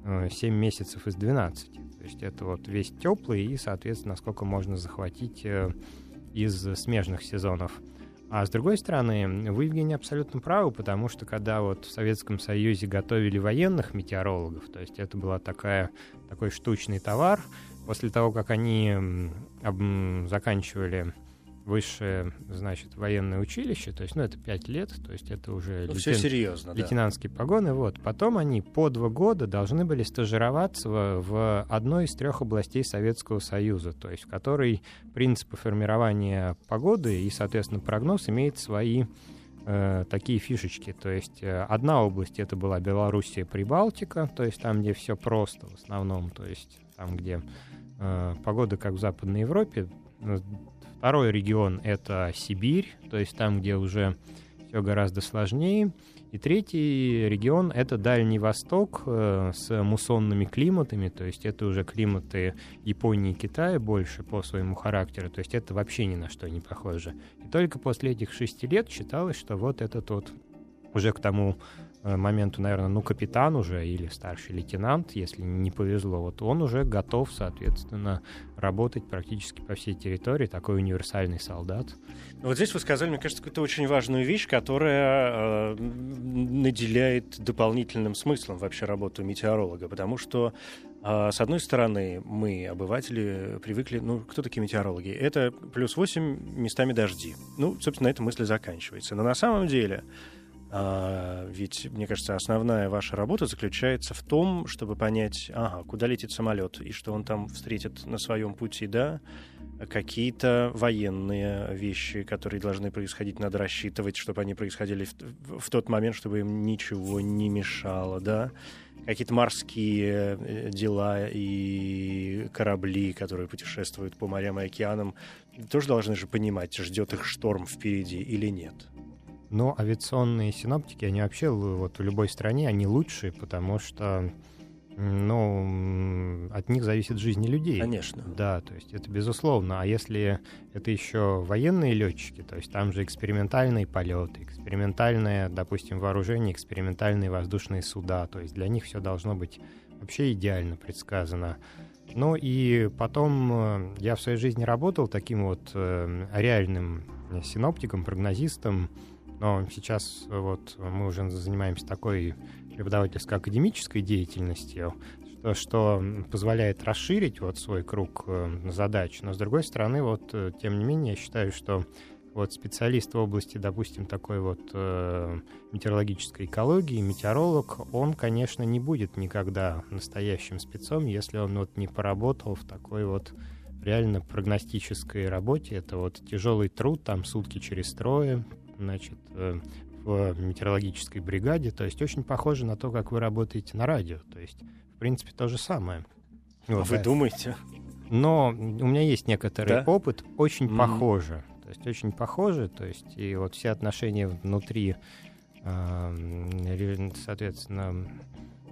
7 э, месяцев из 12. То есть это вот весь теплый и, соответственно, сколько можно захватить э, из смежных сезонов. А с другой стороны, вы, Евгений, абсолютно правы, потому что когда вот в Советском Союзе готовили военных метеорологов, то есть это была такая, такой штучный товар, после того, как они заканчивали высшее, значит, военное училище, то есть, ну, это пять лет, то есть это уже ну, лейтен... серьезно, лейтенантские да. погоны, вот. Потом они по два года должны были стажироваться в, в одной из трех областей Советского Союза, то есть в которой принципы формирования погоды и, соответственно, прогноз имеет свои э, такие фишечки. То есть э, одна область это была Белоруссия, Прибалтика, то есть там, где все просто в основном, то есть там, где э, погода как в Западной Европе, Второй регион — это Сибирь, то есть там, где уже все гораздо сложнее. И третий регион — это Дальний Восток э, с муссонными климатами, то есть это уже климаты Японии и Китая больше по своему характеру, то есть это вообще ни на что не похоже. И только после этих шести лет считалось, что вот это тот уже к тому моменту, наверное, ну, капитан уже или старший лейтенант, если не повезло, вот он уже готов, соответственно, работать практически по всей территории, такой универсальный солдат. Вот здесь вы сказали, мне кажется, какую-то очень важную вещь, которая э, наделяет дополнительным смыслом вообще работу метеоролога, потому что э, с одной стороны, мы, обыватели, привыкли, ну, кто такие метеорологи? Это плюс 8 местами дожди. Ну, собственно, эта мысль заканчивается. Но на самом деле а, ведь, мне кажется, основная ваша работа заключается в том, чтобы понять, ага, куда летит самолет и что он там встретит на своем пути, да, какие-то военные вещи, которые должны происходить, надо рассчитывать, чтобы они происходили в, в тот момент, чтобы им ничего не мешало, да, какие-то морские э, дела и корабли, которые путешествуют по морям и океанам, тоже должны же понимать, ждет их шторм впереди или нет. Но авиационные синоптики, они вообще вот в любой стране, они лучшие, потому что ну, от них зависит жизнь людей. Конечно. Да, то есть это безусловно. А если это еще военные летчики, то есть там же экспериментальные полеты, экспериментальное, допустим, вооружение, экспериментальные воздушные суда, то есть для них все должно быть вообще идеально предсказано. Ну и потом э, я в своей жизни работал таким вот э, реальным синоптиком, прогнозистом, но сейчас вот мы уже занимаемся такой преподавательско-академической деятельностью, что, что позволяет расширить вот свой круг э, задач. Но с другой стороны, вот э, тем не менее, я считаю, что вот специалист в области, допустим, такой вот э, метеорологической экологии, метеоролог, он, конечно, не будет никогда настоящим спецом, если он вот не поработал в такой вот реально прогностической работе. Это вот тяжелый труд, там сутки через трое, значит, э, в метеорологической бригаде. То есть очень похоже на то, как вы работаете на радио. То есть, в принципе, то же самое. Вот, вы думаете? Но у меня есть некоторый да? опыт, очень mm-hmm. похоже. То есть очень похоже. То есть и вот все отношения внутри, э, соответственно,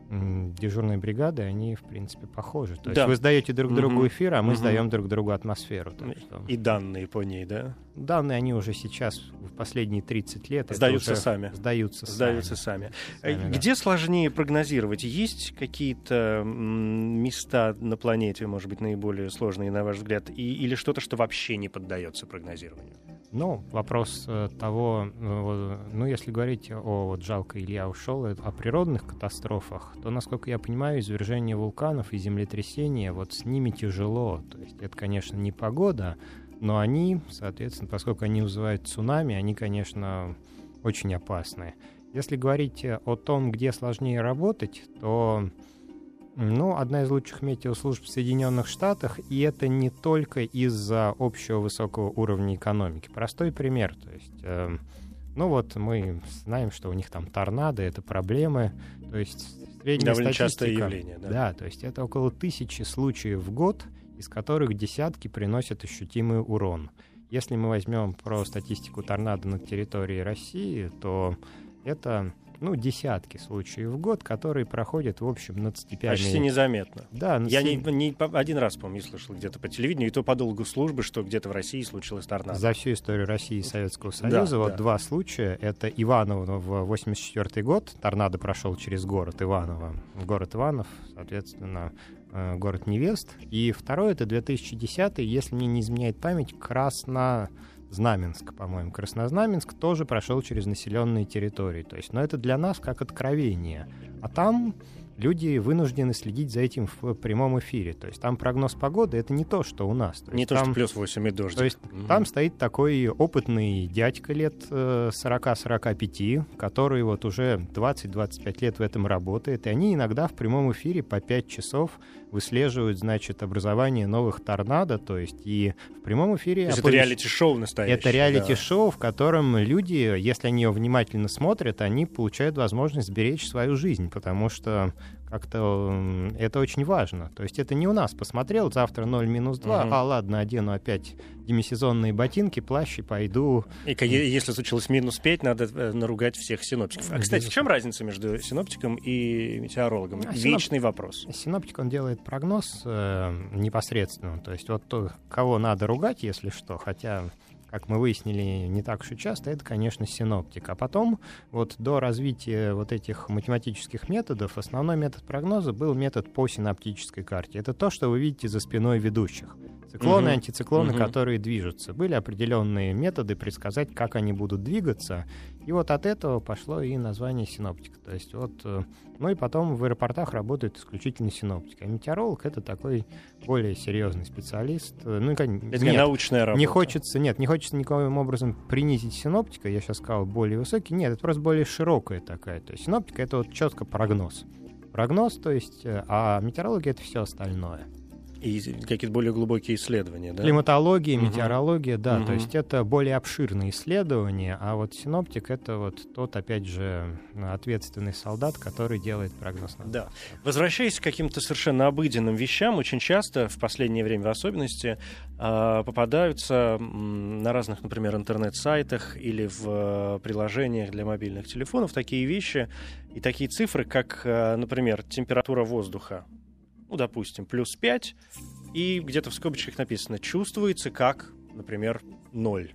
дежурные бригады, они, в принципе, похожи. То да. есть вы сдаете друг другу эфир, а мы угу. сдаем друг другу атмосферу. Что... И данные по ней, да? Данные, они уже сейчас, в последние 30 лет... Сдаются сами. Сдаются, сдаются сами. сами. сами Где да. сложнее прогнозировать? Есть какие-то места на планете, может быть, наиболее сложные, на ваш взгляд, и, или что-то, что вообще не поддается прогнозированию? Ну, вопрос э, того, э, ну, если говорить о, вот жалко, Илья ушел, э, о природных катастрофах, то, насколько я понимаю, извержение вулканов и землетрясения, вот с ними тяжело. То есть это, конечно, не погода, но они, соответственно, поскольку они вызывают цунами, они, конечно, очень опасны. Если говорить о том, где сложнее работать, то ну, одна из лучших метеослужб в Соединенных Штатах, и это не только из-за общего высокого уровня экономики. Простой пример, то есть, э, ну вот мы знаем, что у них там торнадо, это проблемы, то есть средняя Довольно частое явление, да? Да, то есть это около тысячи случаев в год, из которых десятки приносят ощутимый урон. Если мы возьмем про статистику торнадо на территории России, то это ну, десятки случаев в год, которые проходят, в общем, над степями. Почти незаметно. Да. Я не, не один раз, помню, слышал где-то по телевидению, и то по долгу службы, что где-то в России случилось торнадо. За всю историю России и Советского Союза да, вот да. два случая. Это Иваново в 84 год, торнадо прошел через город Иваново. Город Иванов, соответственно, э, город невест. И второй это 2010, если мне не изменяет память, красно Знаменск, по-моему, Краснознаменск, тоже прошел через населенные территории. То есть, но это для нас как откровение. А там люди вынуждены следить за этим в прямом эфире. То есть там прогноз погоды — это не то, что у нас. То не то, там, что плюс 8 и дождь. То есть mm-hmm. там стоит такой опытный дядька лет 40-45, э, который вот уже 20-25 лет в этом работает, и они иногда в прямом эфире по 5 часов выслеживают, значит, образование новых торнадо, то есть и в прямом эфире... То есть оповещ... это реалити-шоу настоящее. Это реалити-шоу, да. в котором люди, если они его внимательно смотрят, они получают возможность сберечь свою жизнь, потому что как-то это очень важно. То есть это не у нас посмотрел, завтра 0 минус 2, угу. а ладно, одену опять демисезонные ботинки, плащ и пойду. И если случилось минус 5, надо э, наругать всех синоптиков. А, кстати, в чем разница между синоптиком и метеорологом? А Вечный синоп... вопрос. Синоптик, он делает прогноз э, непосредственно. То есть вот то, кого надо ругать, если что, хотя как мы выяснили, не так уж и часто, это, конечно, синоптик. А потом, вот до развития вот этих математических методов, основной метод прогноза был метод по синоптической карте. Это то, что вы видите за спиной ведущих. Циклоны, угу. антициклоны, угу. которые движутся. Были определенные методы предсказать, как они будут двигаться. И вот от этого пошло и название синоптик. То есть вот, э, ну и потом в аэропортах работают исключительно синоптики. А метеоролог это такой более серьезный специалист. Э, ну, это нет, не научная работа. Не хочется, нет, не хочется никоим образом принизить синоптика. Я сейчас сказал более высокий. Нет, это просто более широкая такая. То есть синоптика это вот четко прогноз. Прогноз, то есть, э, а метеорология это все остальное. И какие-то более глубокие исследования, да? Климатология, метеорология, угу. да. Угу. То есть это более обширные исследования, а вот синоптик — это вот тот, опять же, ответственный солдат, который делает прогноз. На да. Возвращаясь к каким-то совершенно обыденным вещам, очень часто, в последнее время в особенности, а, попадаются на разных, например, интернет-сайтах или в э, приложениях для мобильных телефонов такие вещи и такие цифры, как, э, например, температура воздуха ну, допустим, плюс 5, и где-то в скобочках написано «чувствуется как, например, 0».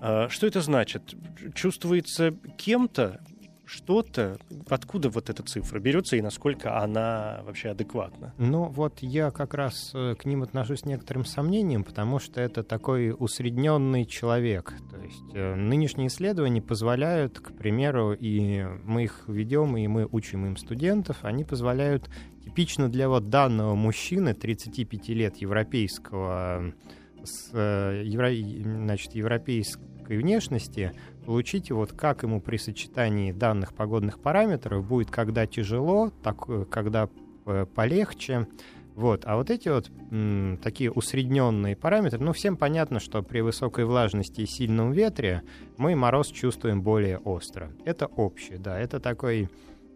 А, что это значит? Чувствуется кем-то, что-то, откуда вот эта цифра берется и насколько она вообще адекватна? Ну вот я как раз э, к ним отношусь с некоторым сомнением, потому что это такой усредненный человек. То есть э, нынешние исследования позволяют, к примеру, и мы их ведем, и мы учим им студентов, они позволяют типично для вот данного мужчины 35 лет европейского с э, евро, значит, европейской внешности получить вот как ему при сочетании данных погодных параметров будет когда тяжело, так, когда э, полегче. Вот. А вот эти вот м, такие усредненные параметры, ну, всем понятно, что при высокой влажности и сильном ветре мы мороз чувствуем более остро. Это общее, да, это такой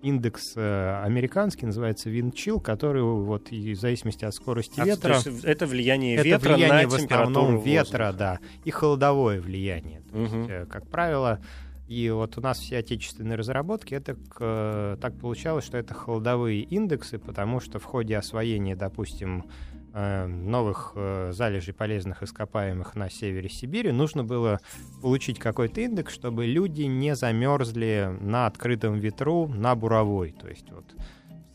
индекс э, американский, называется виндчил, который вот и в зависимости от скорости а, ветра... То есть это влияние это ветра влияние на в основном ветра, да, и холодовое влияние. То угу. есть, э, как правило, и вот у нас все отечественные разработки, это к, так получалось, что это холодовые индексы, потому что в ходе освоения, допустим, Э, новых э, залежей полезных ископаемых на севере Сибири, нужно было получить какой-то индекс, чтобы люди не замерзли на открытом ветру на буровой. То есть вот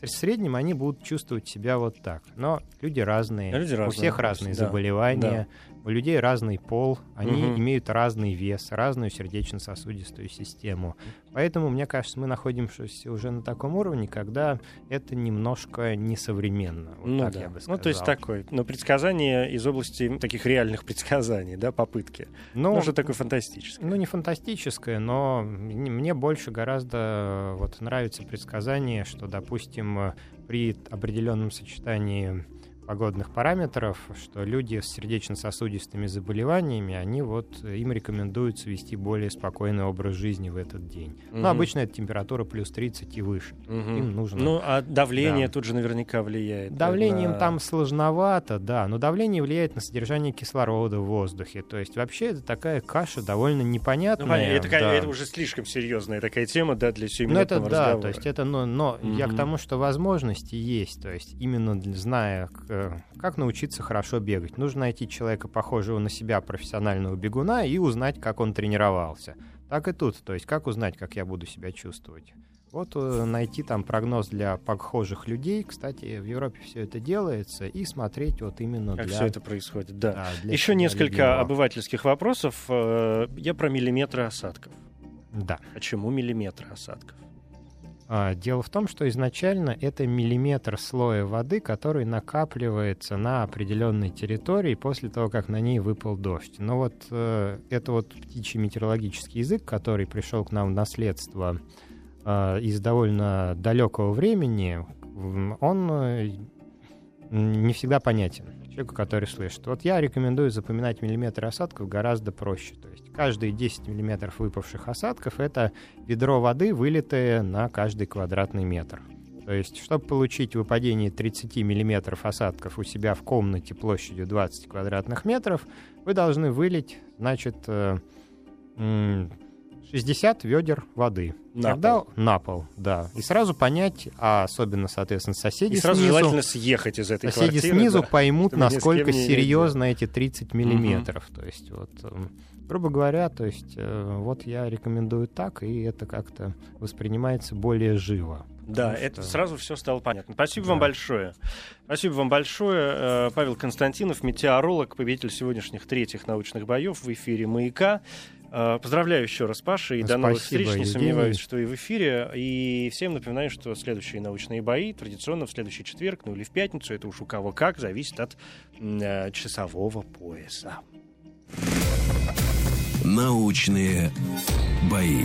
в среднем они будут чувствовать себя вот так. Но люди разные, люди разные у всех разные да. заболевания, да у людей разный пол, они угу. имеют разный вес, разную сердечно-сосудистую систему. Поэтому, мне кажется, мы находимся уже на таком уровне, когда это немножко несовременно. Вот ну, так да. я бы сказал. Ну, то есть такое, но предсказание из области таких реальных предсказаний, да, попытки. Ну, ну, что такое фантастическое. Ну, не фантастическое, но мне больше гораздо вот нравится предсказание, что, допустим, при определенном сочетании погодных параметров, что люди с сердечно-сосудистыми заболеваниями, они вот, им рекомендуется вести более спокойный образ жизни в этот день. Угу. Ну, обычно это температура плюс 30 и выше. Угу. Им нужно... Ну, а давление да. тут же наверняка влияет. Давлением на... там сложновато, да, но давление влияет на содержание кислорода в воздухе. То есть вообще это такая каша довольно непонятная. Ну, понятно, это, да. это уже слишком серьезная такая тема, да, для Ну, это да, разговора. то есть это, но, но угу. я к тому, что возможности есть, то есть именно зная как научиться хорошо бегать? Нужно найти человека, похожего на себя профессионального бегуна, и узнать, как он тренировался. Так и тут. То есть, как узнать, как я буду себя чувствовать? Вот э, найти там прогноз для похожих людей, кстати, в Европе все это делается, и смотреть вот именно как для... все это происходит, да. да, для Еще несколько любимого. обывательских вопросов. Э, Я про миллиметры осадков. Да. Почему миллиметры осадков? А, Дело в том, что изначально это миллиметр слоя воды, который накапливается на определенной территории после того, как на ней выпал дождь. Но вот э, это вот птичий метеорологический язык, который пришел к нам в наследство э, из довольно далекого времени, он э, не всегда понятен человеку, который слышит. Вот я рекомендую запоминать миллиметры осадков гораздо проще. То есть каждые 10 миллиметров выпавших осадков — это ведро воды, вылитое на каждый квадратный метр. То есть, чтобы получить выпадение 30 миллиметров осадков у себя в комнате площадью 20 квадратных метров, вы должны вылить, значит, э, 60 ведер воды. На Тогда пол. на пол, да. И сразу понять, а особенно, соответственно, соседи И сразу снизу, желательно съехать из этой соседи квартиры. снизу да. поймут, насколько серьезно эти 30 миллиметров. То есть, вот, эм, грубо говоря, то есть, э, вот я рекомендую так, и это как-то воспринимается более живо. Да, Потому это что- сразу все стало понятно. Спасибо вам Да. большое. Спасибо вам большое. Э, Павел Константинов, метеоролог, победитель сегодняшних третьих научных боев в эфире «Маяка». Э, Поздравляю еще раз, Паша, и Ну, до новых спасибо, встреч. Не Евгений. сомневаюсь, что и в эфире. И всем напоминаю, что следующие научные бои традиционно в следующий четверг, ну или в пятницу, это уж у кого как, зависит от э, часового пояса. Научные бои.